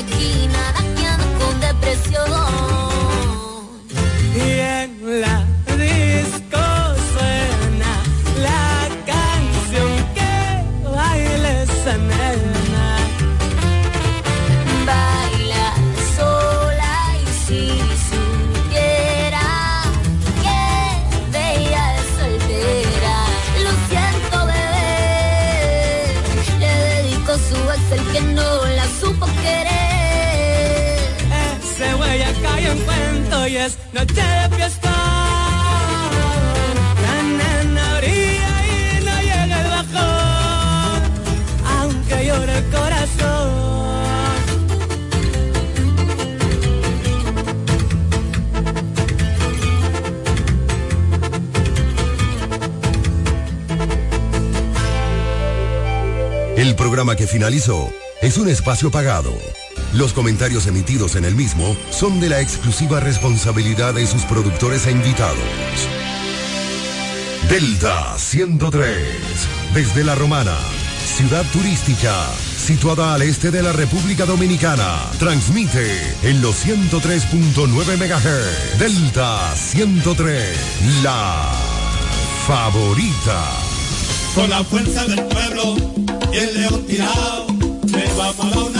aquí, nada que depresión. El programa que finalizó es un espacio pagado. Los comentarios emitidos en el mismo son de la exclusiva responsabilidad de sus productores e invitados. Delta 103, desde La Romana, ciudad turística, situada al este de la República Dominicana, transmite en los 103.9 MHz. Delta 103, la favorita. Con la fuerza del pueblo y el león tirado, le vamos a dar una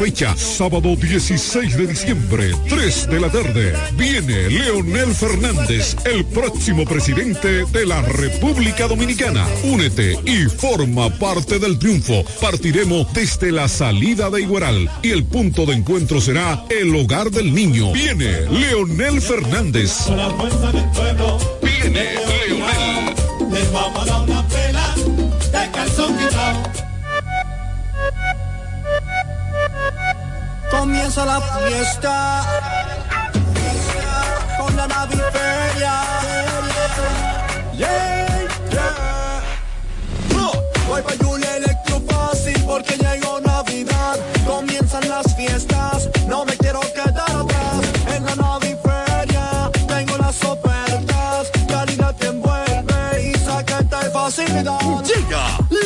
fecha, sábado 16 de diciembre, 3 de la tarde. Viene Leonel Fernández, el próximo presidente de la República Dominicana. Únete y forma parte del triunfo. Partiremos desde la salida de Igueral y el punto de encuentro será el hogar del niño. Viene Leonel Fernández. Viene Leonel. Comienza la fiesta con la naviferia. Yeah, yeah. No, voy pa' Julia Electro Fácil porque llegó Navidad. Comienzan las fiestas, no me quiero quedar atrás. En la naviferia tengo las ofertas. Calidad que envuelve y saqueta de facilidad. Llega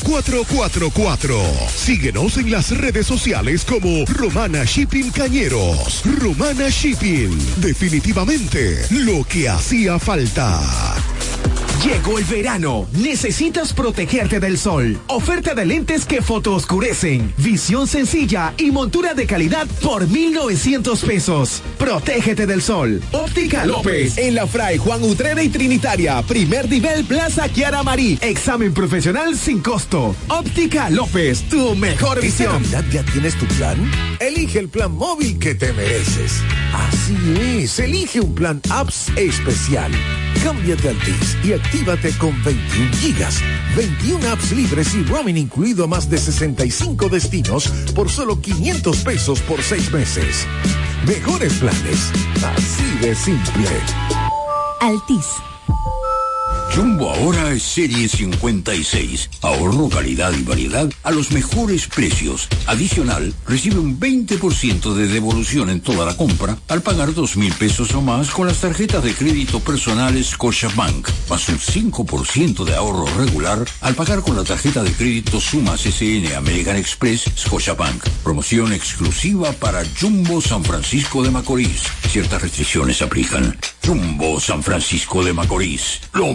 849-454-4444. Síguenos en las redes sociales como Romana Shipping Cañeros. Romana Shipping. Definitivamente lo que hacía falta. Llegó el verano. Necesitas protegerte del sol. Oferta de lentes que fotooscurecen. Visión sencilla y montura de calidad por 1,900 pesos. Protégete del sol. Óptica López. En la Fray Juan Utrera y Trinitaria. Primer nivel Plaza Kiara Marí. Examen profesional sin costo. Óptica López. Tu mejor visión. ¿Esta Navidad ya tienes tu plan? Elige el plan móvil que te mereces. Así es. Elige un plan apps especial. Cámbiate a Altis y actívate con 21 gigas, 21 apps libres y roaming incluido a más de 65 destinos por solo 500 pesos por 6 meses. Mejores planes, así de simple. Altis. Jumbo ahora es serie 56. Ahorro, calidad y variedad a los mejores precios. Adicional, recibe un 20% de devolución en toda la compra al pagar dos mil pesos o más con las tarjetas de crédito personales Scotiabank, más un 5% de ahorro regular al pagar con la tarjeta de crédito Sumas SN American Express Scotiabank. Promoción exclusiva para Jumbo San Francisco de Macorís. Ciertas restricciones aplican. Jumbo San Francisco de Macorís. Lo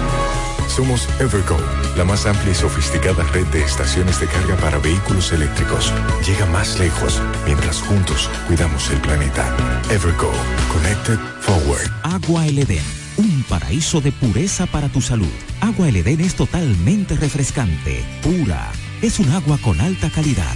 Somos Evergo, la más amplia y sofisticada red de estaciones de carga para vehículos eléctricos. Llega más lejos mientras juntos cuidamos el planeta. Evergo, Connected Forward. Agua El Edén, un paraíso de pureza para tu salud. Agua El Edén es totalmente refrescante, pura. Es un agua con alta calidad,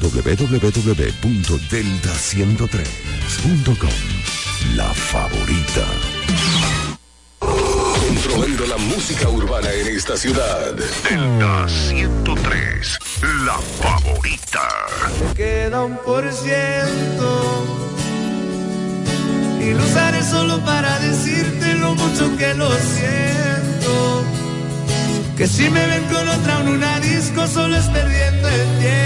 www.delta103.com. La favorita. Controlando la música urbana en esta ciudad. Delta 103, la favorita. Me queda un por ciento y lo usaré solo para decirte lo mucho que lo siento. Que si me ven con otra en una disco solo es perdiendo el tiempo.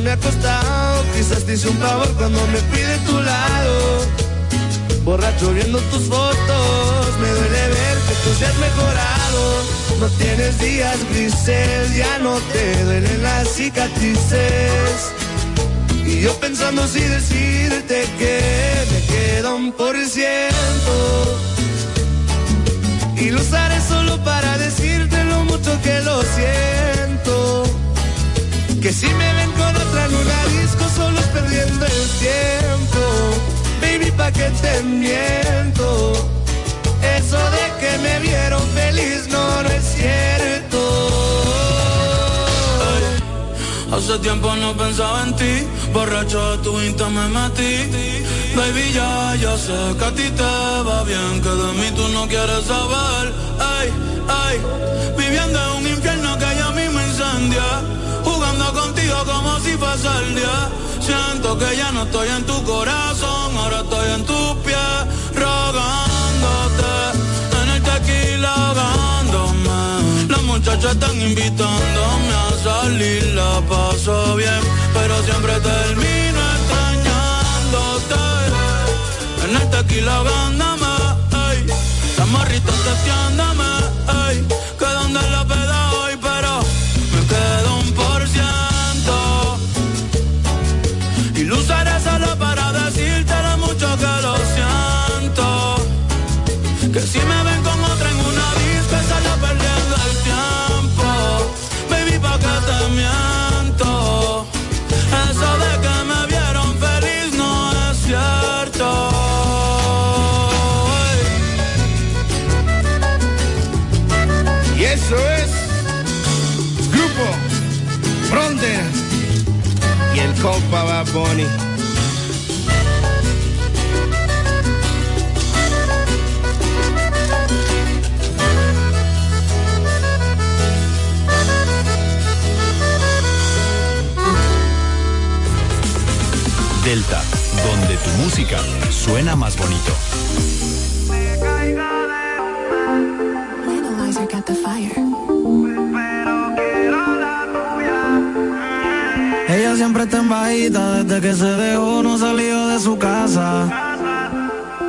me ha costado. Quizás te hice un favor cuando me pide tu lado. Borracho viendo tus fotos, me duele ver que tú seas mejorado. No tienes días grises, ya no te duelen las cicatrices. Y yo pensando si decirte que me queda un por ciento. Y lo usaré solo para decirte lo mucho que lo siento. Que si me ven con otra en una disco solo es perdiendo el tiempo. Baby, pa' que te miento. Eso de que me vieron feliz no, no es cierto. Hace tiempo no pensaba en ti, borracho de tu insta me metí. Baby, ya, ya sé que a ti te va bien, que de mí tú no quieres saber. Ay, ay, viviendo en un infierno que ya mismo incendia. Contigo como si fuese el día. Siento que ya no estoy en tu corazón, ahora estoy en tus pies, rogándote. En el tequila ahogándome. Las muchachas están invitándome a salir, la paso bien, pero siempre termino extrañándote. En el tequila ahogándome. Las morritas testeándome, música suena más bonito. Analyzer got the fire. Ella siempre está en bajita, desde que se dejó no salió de su casa.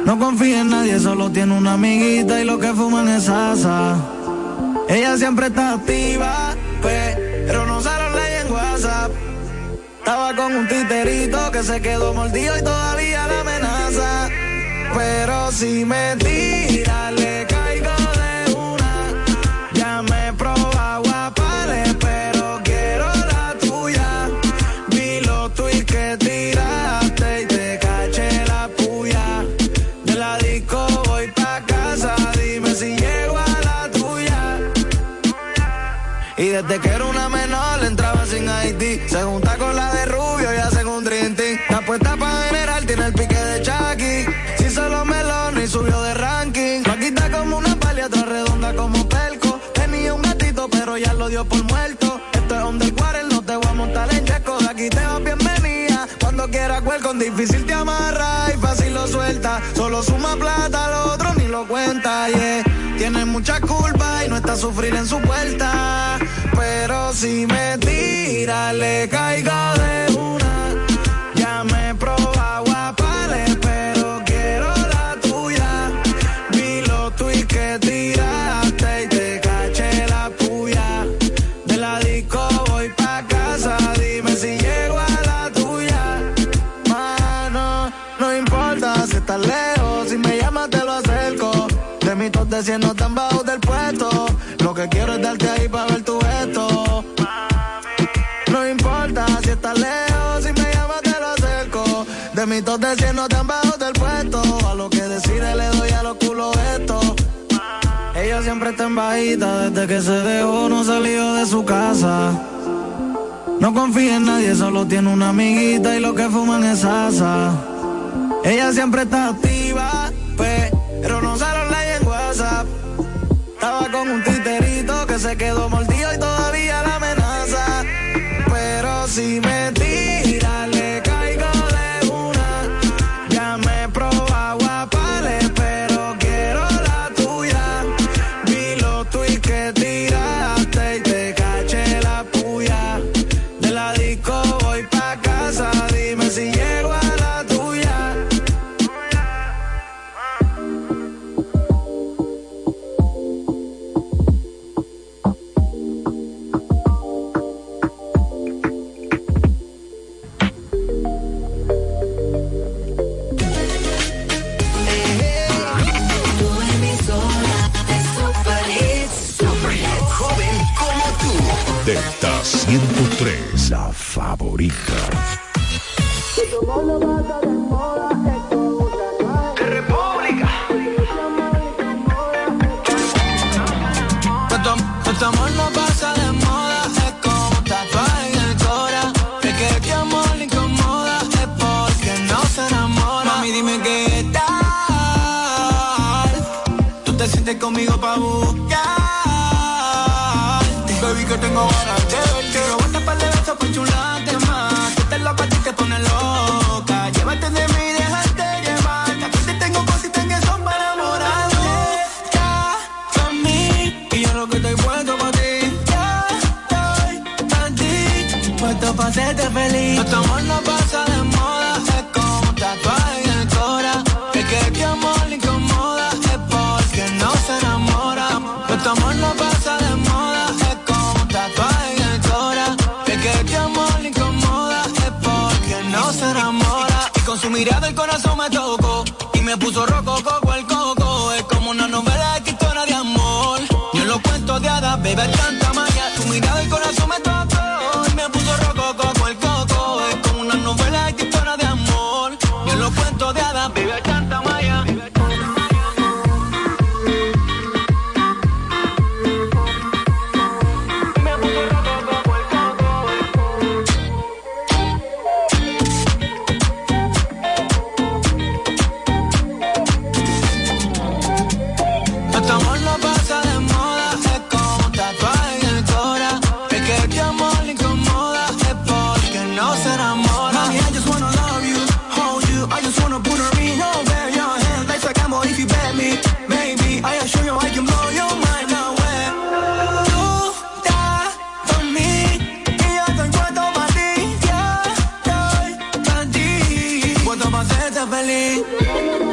No confía en nadie, solo tiene una amiguita y lo que fuman es asa. Ella siempre está activa, pero no se lo lee en WhatsApp. Estaba con un titerito que se quedó mordido y amenaza. Pero si me tira, difícil te amarra y fácil lo suelta. Solo suma plata, lo otro ni lo cuenta, yeah. Tiene mucha culpa y no está a sufrir en su puerta. Pero si me tira, le caigo de una. Ya me he probado estés siendo tan bajo del puesto. Lo que quiero es darte ahí para ver tu gesto. No importa si estás lejos, si me llamas te lo acerco. De mí todo siendo tan bajo del puesto. A lo que decide le doy a los culos esto. Ella siempre está en bajita, desde que se dejó no salió de su casa. No confía en nadie, solo tiene una amiguita y lo que fuman es asa. Ella siempre está activa, pero no sale estaba con un titerito que se quedó mordido y todavía la amenaza. Pero si me favorita. De República. Amor no pasa de moda, es como tatuaje en el cora. De que este amor le incomoda, es porque no se enamora. Mami, dime qué tal. Tú te sientes conmigo pa' buscar. Baby, que tengo ganas de Choco chulate más. Tú te lo pones. mirada el corazón me tocó y me puso roco, cavaler.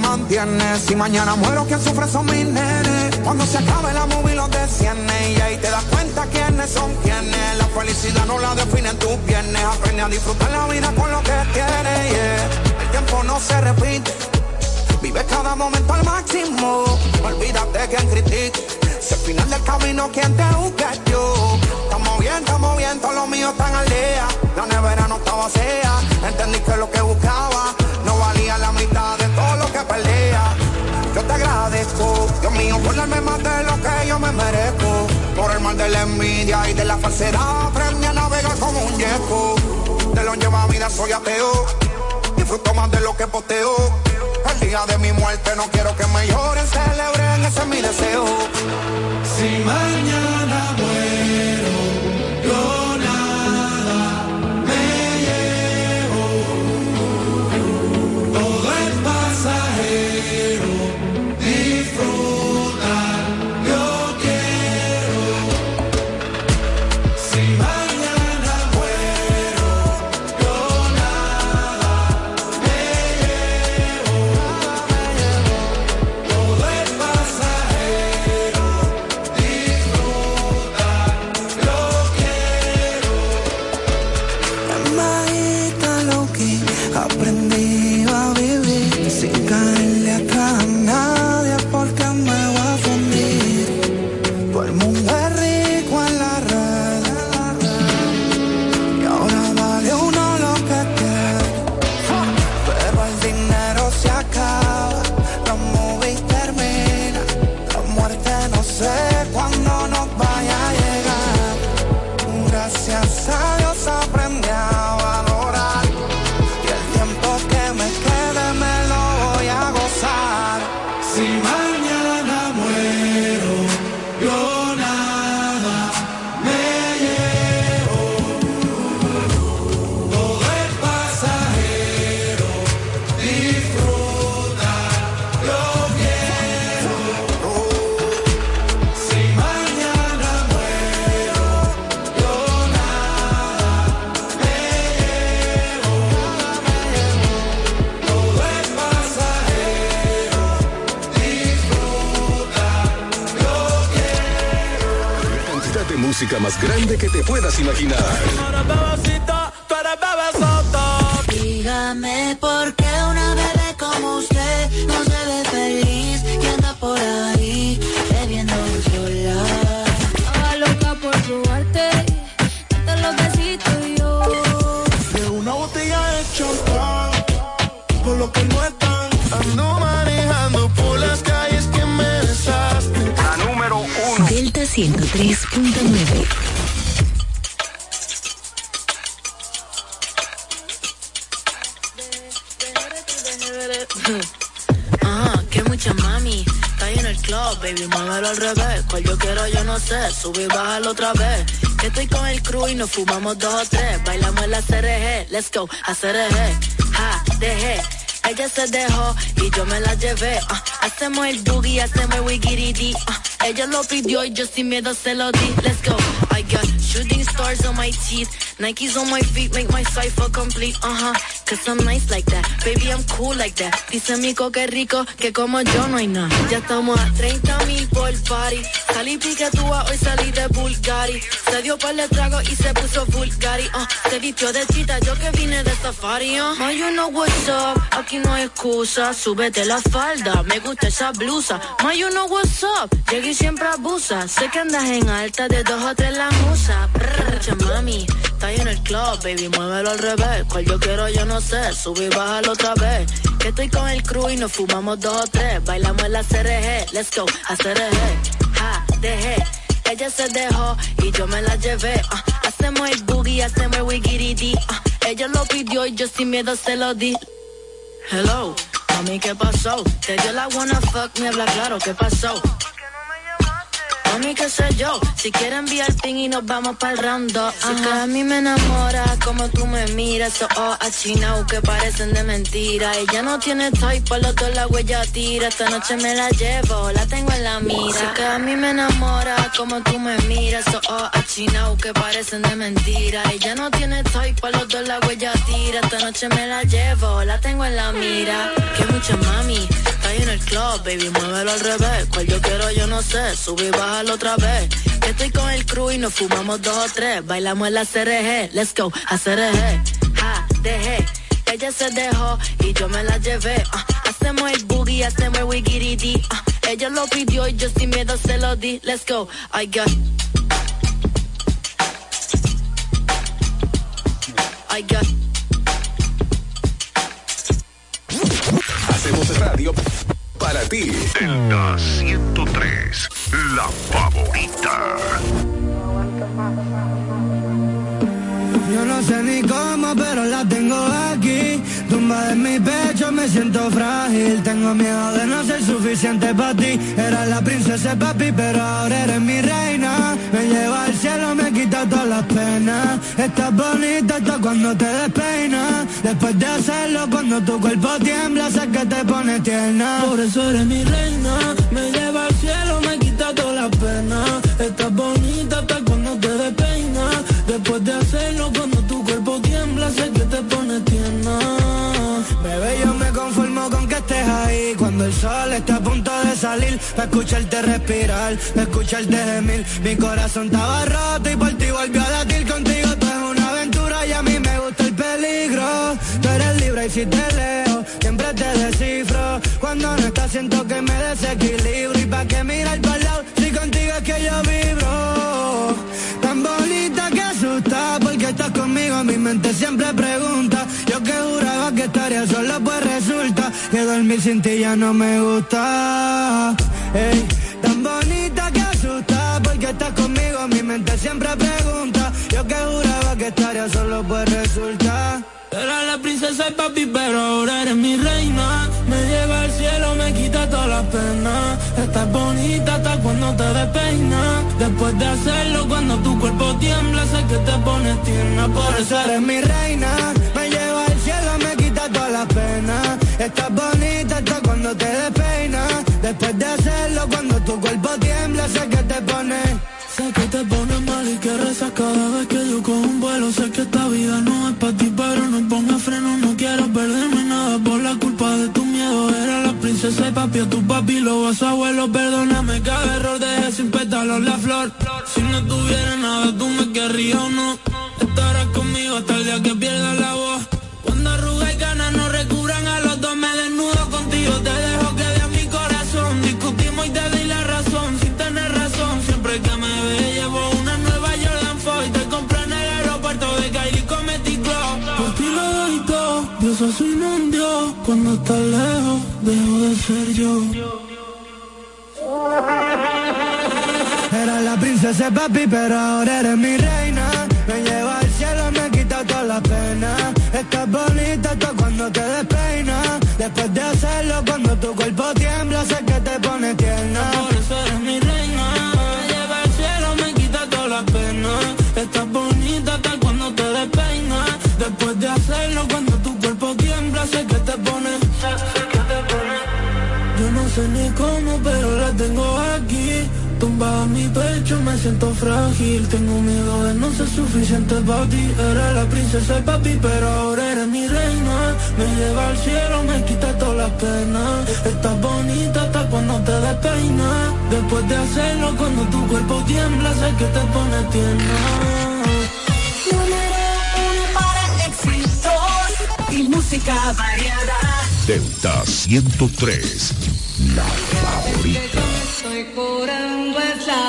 Me mantiene. Si mañana muero, quien sufre son mis nenes. Cuando se acabe la movie los desciende. Y ahí te das cuenta quiénes son quienes. La felicidad no la definen tus piernas. Aprende a disfrutar la vida con lo que tienes. El tiempo no se repite. Vive cada momento al máximo. Olvídate quien critique. Si al final del camino, quien te busca yo. Estamos bien, estamos bien, todos los míos están al día. La nevera no estaba vacía. Entendí que lo que buscaba la mitad de todo lo que perdía. Yo te agradezco, Dios mío, por darme más de lo que yo me merezco. Por el mal de la envidia y de la falsedad, aprendí a navegar como un yeco. De lo lleva vida soy ateo, disfruto más de lo que posteo. El día de mi muerte no quiero que me lloren, celebren, ese es mi deseo. Si mañana música más grande que te puedas imaginar. Dígame por qué una bebé como usted 103.9. Ah, baby, muévelo al revés. Cual yo quiero, yo no sé. Sube y bájalo otra vez. Que estoy con el crew y nos fumamos dos o tres. Bailamos el CRG, let's go, a CRG. Ja, dejé. Ella se dejó y yo me la llevé. Ah, hacemos el boogie, hacemos el wigiridi. Uh, ah, ella lo pidió y yo sin miedo se lo di. Let's go. I got shooting stars on my teeth. Nikes on my feet make my cipher complete. Uh huh. Cause I'm nice like that. Baby, I'm cool like that. Dice Mico que rico, que como yo no hay nada. Ya estamos a 30 mil por party. Salí piquetúa, hoy salí de Bulgari. Se dio par de trago y se puso Bulgari. Uh, se vistió de chita, yo que vine de safari. Uh. Ma, you know what's up. Aquí no hay excusa. Súbete la falda, me gusta esa blusa. Ma, you know what's up. Llegué y siempre abusa. Sé que andas en alta de dos o tres la musa. Brr, mami. Está ahí en el club, baby, muévelo al revés. Cual yo quiero, yo no sé. Sube y bájalo otra vez. Que estoy con el crew y nos fumamos dos o tres. Bailamos en la CRG, let's go, a CRG. Ja, dejé. Ella se dejó y yo me la llevé. ah. hacemos el boogie, hacemos el wigiridi. ah. ella lo pidió y yo sin miedo se lo di. Hello, mami, ¿qué pasó? Te dio la wanna fuck, me habla claro, ¿qué pasó? Yo, si quieren enviar ping y nos vamos para el rando. que a mí me enamora como tú me miras, so oh, achinao que parecen de mentira. Ella no tiene toy, por los dos la huella tira. Esta noche me la llevo, la tengo en la mira. que a mí me enamora como tú me miras, so oh, achinao que parecen de mentira. Ella no tiene toy, por los dos la huella tira. Esta noche me la llevo, la tengo en la mira. Que mucha mami, en el club, baby, muévelo al revés. Cual yo quiero, yo no sé, subí y bájalo otra vez. Estoy con el crew y nos fumamos dos o tres. Bailamos en la CRG, let's go, a CRG. Ja, dejé. Ella se dejó y yo me la llevé. Uh, hacemos el boogie, hacemos el wiggy uh, ella lo pidió y yo sin miedo se lo di. Let's go, I got. I got. Radio para ti. Delta 103, la favorita. Yo no sé ni cómo, pero la tengo aquí. Tumba en mi pecho, me siento frágil. Tengo miedo de no ser suficiente para ti. Era la princesa papi, pero ahora eres mi reina. Estás bonita hasta cuando te despeinas. Después de hacerlo, cuando tu cuerpo tiembla, sé que te pone tierna. Por eso eres mi reina. Me lleva al cielo, me quita todas las penas. Estás bonita hasta cuando te despeinas. Después de hacerlo, cuando ahí. Cuando el sol está a punto de salir, para escucharte respirar, para escucharte gemir. Mi corazón estaba roto y por ti volvió a latir contigo. Tú es una aventura y a mí me gusta el peligro. Tú eres libre y si te leo, siempre te descifro. Cuando no estás, siento que me desequilibro. Y pa' que mirar para el lado, si contigo es que yo vibro. Tan bonita que asusta, porque estás conmigo, mi mente siempre pregunta. Yo que juraba que estaría solo, que dormir sin ti ya no me gusta. Ey, tan bonita que asusta, porque estás conmigo, mi mente siempre pregunta. Yo que juraba que estaría solo, pues resulta. Era la princesa y papi, pero ahora eres mi reina. Me lleva al cielo, me quita todas las penas. Estás bonita hasta cuando te despeinas. Después de hacerlo, cuando tu cuerpo tiembla, sé que te pones tierna. Por eso eres mi reina. Me lleva al cielo, me quita todas las penas. Estás bonita hasta cuando te despeinas. Después de hacerlo, cuando tu cuerpo tiembla, sé que te pones. Sé que te pones mal y que rezas cada vez que yo cojo un vuelo. Sé que esta vida no es para ti, pero no ponga freno. No quiero perderme nada por la culpa de tu miedo. Era la princesa y papi, a tu papi lo vas a abuelo. Perdóname cada error, dejé sin pétalos la flor. Si no tuviera nada, tú me querrías o no. Estarás conmigo hasta el día que pierda la voz. Estás lejos, dejo de ser yo. Era la princesa papi, pero ahora eres mi reina. Me lleva al cielo, me quita todas las penas. Estás bonita hasta cuando te despeinas. Después de hacerlo, cuando tu cuerpo cómo, pero la tengo aquí. Tumbada en mi pecho, me siento frágil. Tengo miedo de no ser suficiente para ti. Era la princesa y papi, pero ahora eres mi reina. Me lleva al cielo, me quita todas las penas. Estás bonita hasta cuando te despeinas. Después de hacerlo, cuando tu cuerpo tiembla, sé que te pone tierna. Y música variada. Delta 103,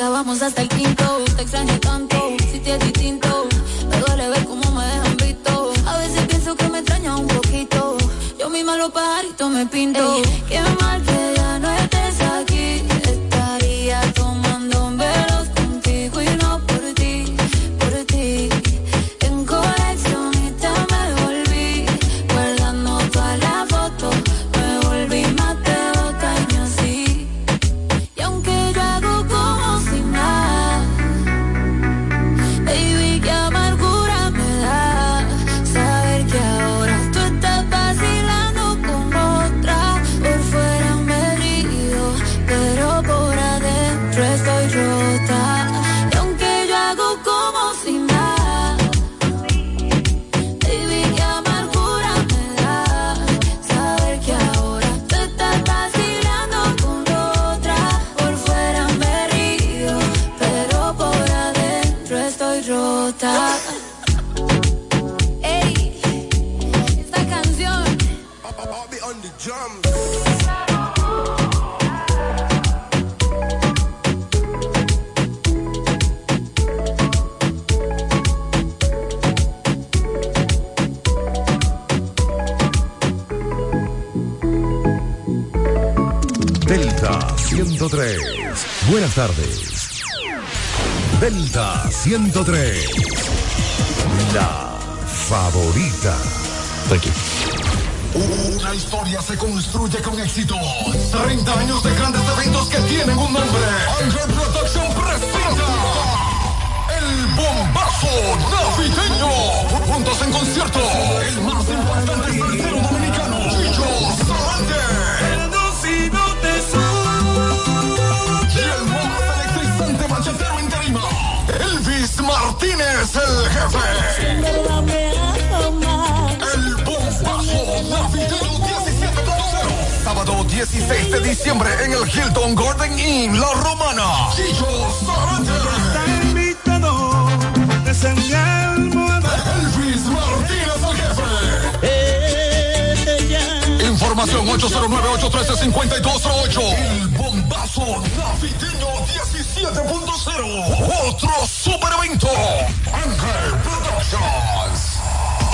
Vamos hasta el quinto. Te extraño tanto, 103. La favorita. Aquí. Una historia se construye con éxito. 30 años de grandes eventos que tienen un nombre. Angel Production presenta El Bombazo Navideño. Juntos en concierto. El más importante tercero dominicano. Chicho Sarante. Martínez, el jefe. El bombazo navideño 17.0. Sábado 16 de diciembre en el Hilton Garden Inn, La Romana. Chicho Sarante. Elvis Martínez, el jefe. Información 809-813-5208. El bombazo navideño 17.0. Otro super evento. Ángel Productions.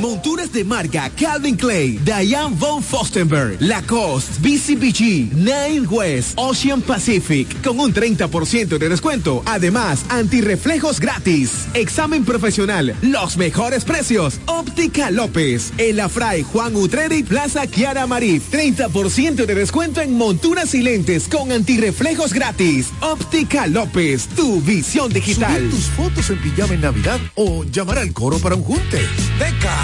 Monturas de marca Calvin Clay, Diane von Fostenberg, Lacoste, BCBG, Nine West, Ocean Pacific, con un 30% de descuento. Además, antirreflejos gratis. Examen profesional, los mejores precios. Óptica López, El Afray, Juan Utreri, Plaza Kiara Marí. 30% de descuento en monturas y lentes con antirreflejos gratis. Óptica López, tu visión digital. Subir tus fotos en pijama en Navidad o llamar al coro para un junte. Deca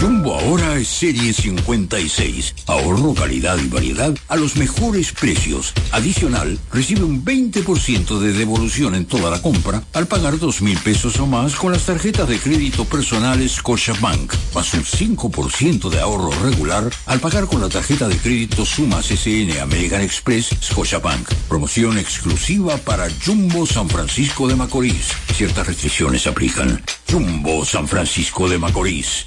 Jumbo ahora es serie 56. Ahorro, calidad y variedad a los mejores precios. Adicional, recibe un 20% de devolución en toda la compra al pagar dos mil pesos o más con las tarjetas de crédito personales Scotiabank, más un 5% de ahorro regular al pagar con la tarjeta de crédito Sumas SN American Express Scotiabank. Promoción exclusiva para Jumbo San Francisco de Macorís. Ciertas restricciones aplican. Jumbo San Francisco de Macorís.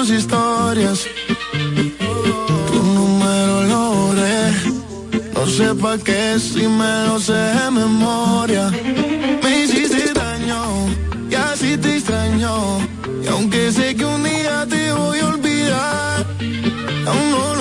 tus historias. Tu número lo borré. No sé pa' qué si me lo sé de memoria. Me hiciste daño y así te extraño. Y aunque sé que un día te voy a olvidar, aún no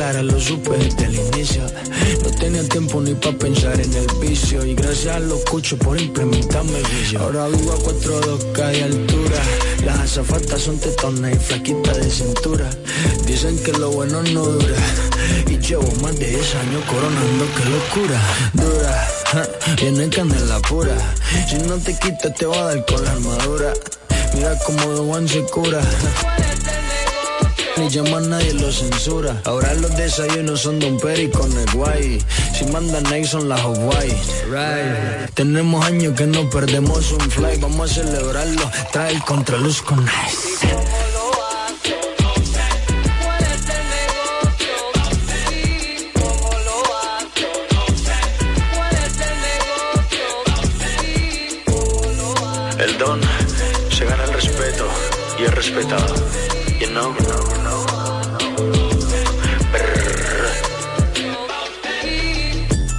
clara, lo supe desde el inicio. No tenía tiempo ni para pensar en el vicio. Y gracias a los cuchos por implementarme el vicio. Ahora vivo a 4 2K de altura. Las azafatas son tetonas y flaquitas de cintura. Dicen que lo bueno no dura. Y llevo más de 10 años coronando, qué locura. Dura, viene ja, candela pura. Si no te quitas, te va a dar con la armadura. Mira cómo The One se cura. Ni llaman nadie lo censura. Ahora los desayunos son Don Peri con el guay. Si manda Nixon las Hawaii. Right. Tenemos años que no perdemos un fly. Vamos a celebrarlo. Trae el contraluz con Nice. respetado. You know?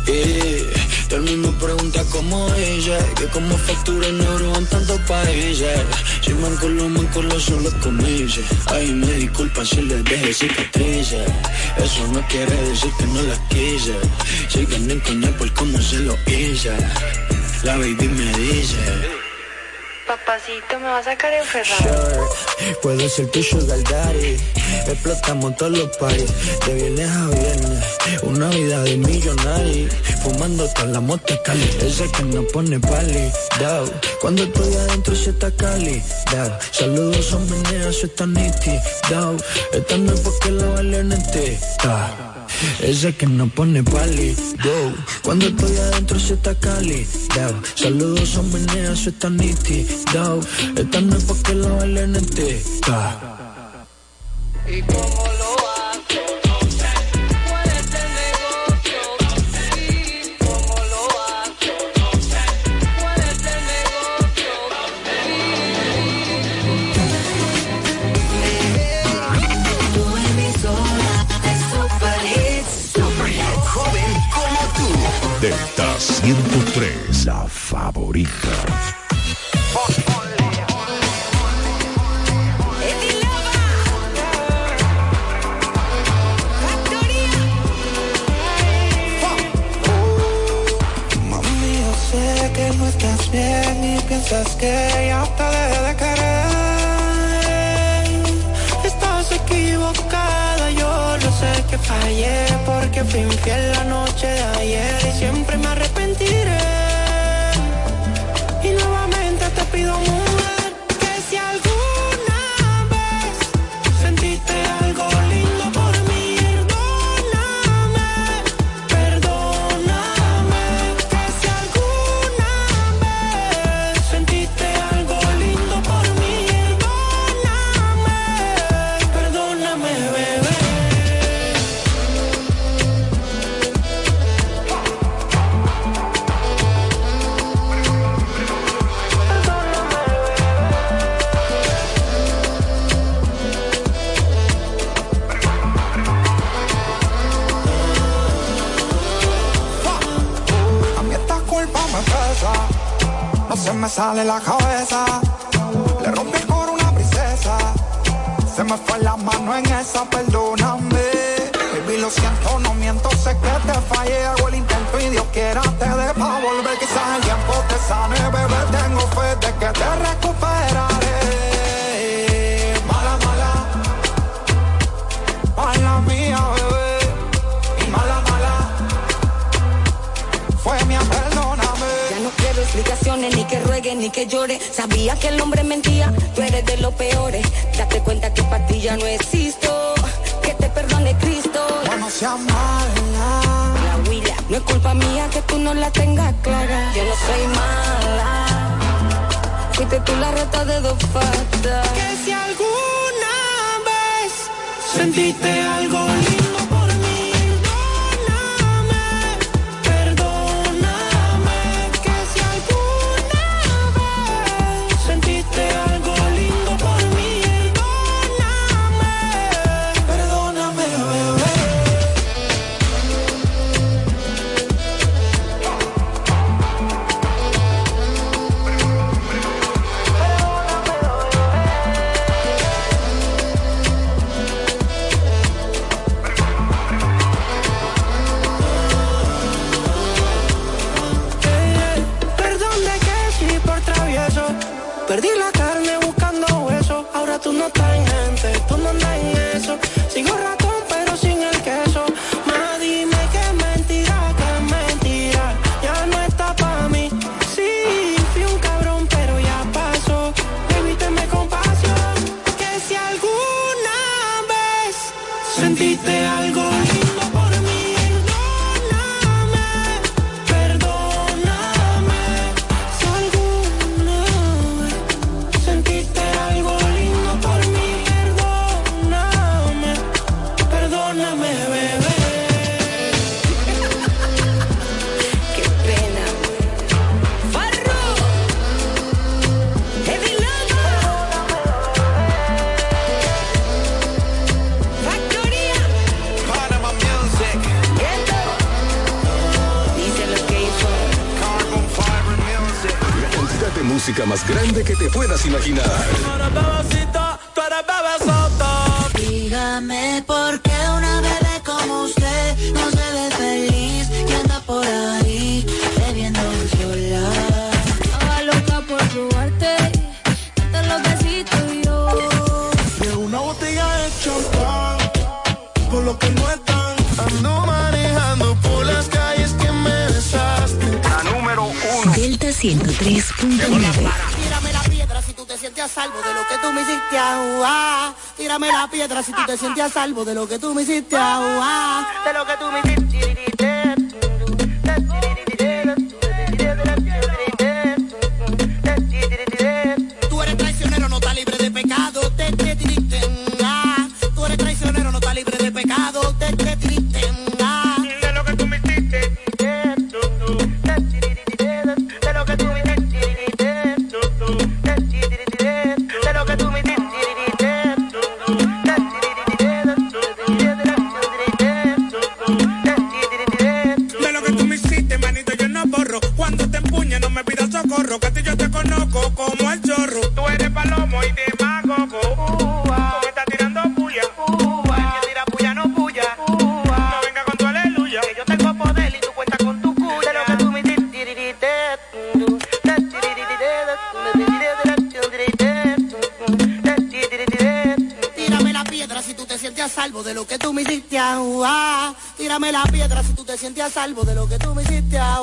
Eh, el mundo pregunta cómo ella, que como factura en oro en tantos países. Si manco lo manco lo son los comillas. Ay, me disculpa si les dejé cicatrices. Eso no quiere decir que no las quise. Si gané con él por cómo se lo hice. La baby me dice. Papacito, me va a sacar enferrado. Puedo ser tu sugar daddy. Explotamos todos los paris De viernes a viernes. Una vida de millonario. Fumando toda la mota cali. Ese que no pone pali. Dao. Cuando estoy adentro se está cali. Dao. Saludos son meneas, eso está dao. Esta no es porque la valen en ti ese que no pone pali, go. Cuando estoy adentro se está cali, dao. Saludos son meneas, eso está dao. Esta no es porque la bailen en ti, ¿Y Delta 103, la favorita. Mami, yo sé que no estás bien y piensas que ya te dejé de querer. Que fallé porque fui infiel la noche de ayer y siempre me arrepentiré. Y nuevamente te pido, mujer, sale la cabeza. Le rompí el coro una princesa, se me fue la mano en esa, perdóname. Baby, lo siento, no miento, sé que te fallé, hago el intento y Dios quiera te dé volver. Quizás el tiempo te sane, bebé, tengo fe de que te recuperaré. Que llore. Sabía que el hombre mentía, tú eres de los peores. Date cuenta que para ti ya no existo. Que te perdone Cristo. Ya no seas mala. La huila, no es culpa mía que tú no la tengas clara. Yo no soy mala. Fuiste tú la rata de dos patas. Que si alguna vez sentiste algo música más grande que te puedas imaginar. Dígame por qué una bebé como usted no se ve feliz y anda por ahí bebiendo sola. Estaba loca por probarte, darte los besitos y yo. De una botella de champán, por lo que no están. Ando manejando por las calles que me besaste. La número uno. Delta 103.9. a salvo de lo que tú me hiciste a Tírame la piedra si tú te sientes a salvo de lo que tú me hiciste a De lo que tú me hiciste. Piedra si tú te sientes a salvo de lo que tú me hiciste a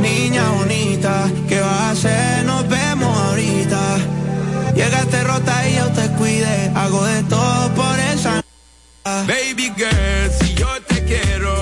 Niña bonita, ¿qué vas a hacer? Nos vemos ahorita. Llegaste rota y yo te cuide. Hago de todo por esa. Baby girl, si yo te quiero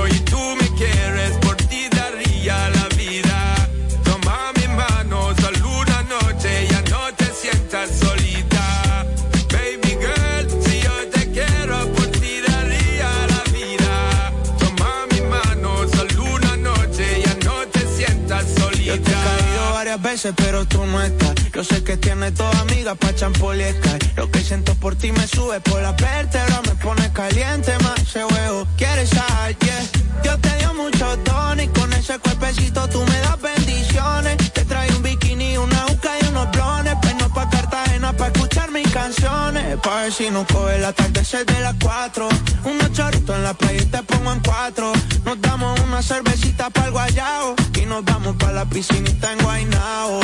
pero tú no estás. Yo sé que tienes toda amiga pa' champol y Sky. Lo que siento por ti me sube por la vértebra, me pone caliente más ese huevo. ¿Quieres sal? Yeah. Dios te dio mucho tono y con ese cuerpecito tú me das bendiciones. Te trae un bikini, una uca y unos blones. Pero pa' Cartagena pa' escuchar mis canciones. Pa' ver si no coge el atardecer de las cuatro. Unos choritos en la playa y te pongo en cuatro. Nos damos una cervecita para el guayao. Y nos vamos pa' la piscinita en Guaynao.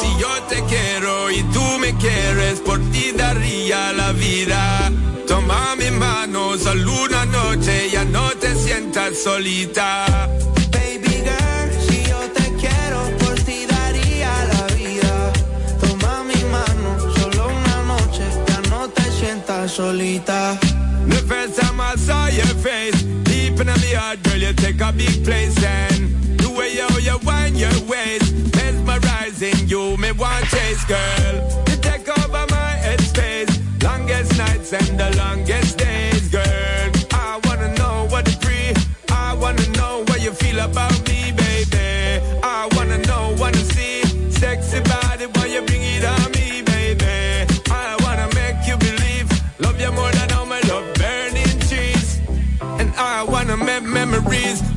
Si yo te quiero y tú me quieres, por ti daría la vida. Toma mi mano, solo una noche, ya no te sientas solita. Baby girl, si yo te quiero, por ti daría la vida. Toma mi mano, solo una noche, ya no te sientas solita. The first time I saw your face, deep in my heart, girl, you take a big place and How you wind your waist. Mesmerizing you, me want chase, girl. You take over my headspace. Longest nights and the longest days, girl. I wanna know what you free. I wanna know what you feel about me, baby. I wanna know, wanna see. Sexy body, boy, you bring it on me, baby. I wanna make you believe. Love you more than all my love burning trees. And I wanna make memories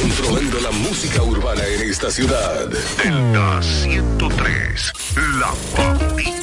Controlando la música urbana en esta ciudad. Delta 103, la favorita.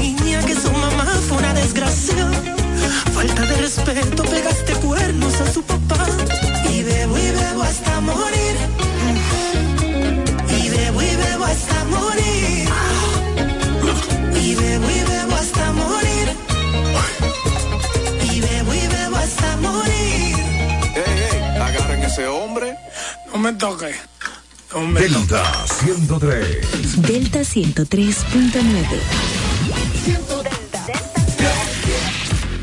Niña que su mamá fue una desgracia. Falta de respeto, pegaste cuernos a su papá. Y bebo y bebo hasta morir. Y bebo y bebo hasta morir. Y bebo y bebo hasta morir. Y bebo y bebo hasta morir. Ey, ey, agarren ese hombre. No me toque. Delta 103. Delta 103.9.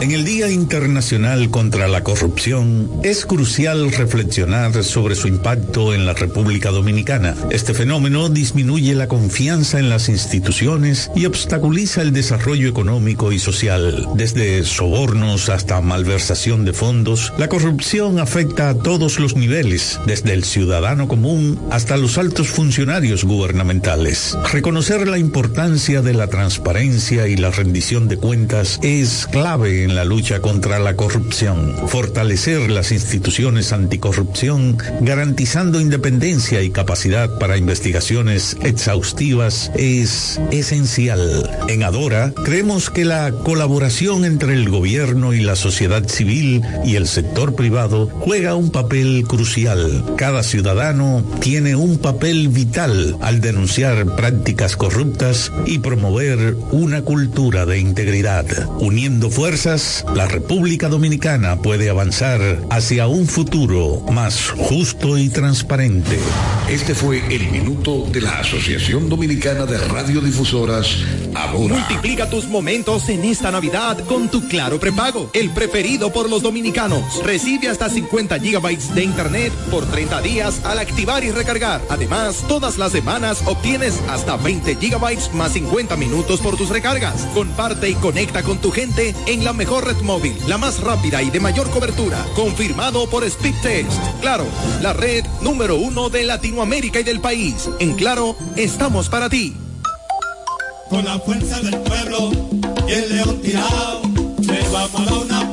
En el Día Internacional contra la Corrupción es crucial reflexionar sobre su impacto en la República Dominicana. Este fenómeno disminuye la confianza en las instituciones y obstaculiza el desarrollo económico y social. Desde sobornos hasta malversación de fondos, la corrupción afecta a todos los niveles, desde el ciudadano común hasta los altos funcionarios gubernamentales. Reconocer la importancia de la transparencia y la rendición de cuentas es clave en la lucha contra la corrupción. Fortalecer las instituciones anticorrupción, garantizando independencia y capacidad para investigaciones exhaustivas, es esencial. En Adora, creemos que la colaboración entre el gobierno y la sociedad civil y el sector privado juega un papel crucial. Cada ciudadano tiene un papel vital al denunciar prácticas corruptas y promover una cultura de integridad. Uniendo fuerzas, la República Dominicana puede avanzar hacia un futuro más justo y transparente. Este fue el minuto de la Asociación Dominicana de Radiodifusoras, ahora. Multiplica tus momentos en esta Navidad con tu Claro Prepago, el preferido por los dominicanos. Recibe hasta 50 gigabytes de internet por 30 días al activar y recargar. Además, todas las semanas obtienes hasta 20 gigabytes más 50 minutos por tus recargas. Comparte y conecta con tu gente en la mejor red móvil, la más rápida y de mayor cobertura. Confirmado por Speedtest. Claro, la red número uno de Latinoamérica y del país. En Claro, estamos para ti. Con la fuerza del pueblo y el león tirado, le vamos a dar una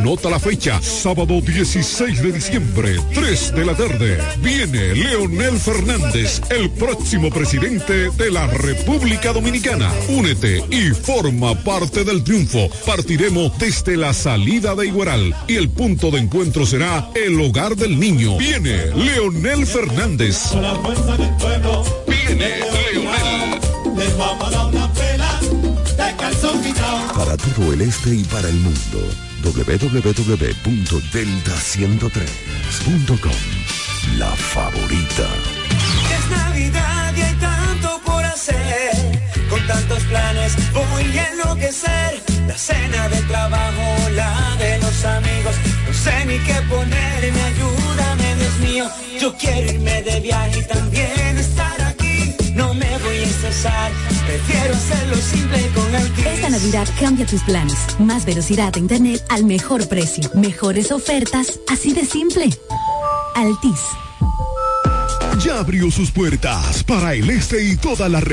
Anota la fecha, sábado 16 de diciembre, 3 de la tarde. Viene Leonel Fernández, el próximo presidente de la República Dominicana. Únete y forma parte del triunfo. Partiremos desde la salida de Igueral y el punto de encuentro será el hogar del niño. Viene Leonel Fernández. Viene Leonel. Para todo el este y para el mundo, www.delta103.com. La favorita. Es Navidad y hay tanto por hacer. Con tantos planes voy a enloquecer. La cena de trabajo, la de los amigos. No sé ni qué ponerme, ayúdame, Dios mío. Yo quiero irme de viaje también a prefiero hacerlo simple con el Esta Navidad cambia tus planes. Más velocidad de internet al mejor precio. Mejores ofertas, así de simple. Altis. Ya abrió sus puertas para el este y toda la República.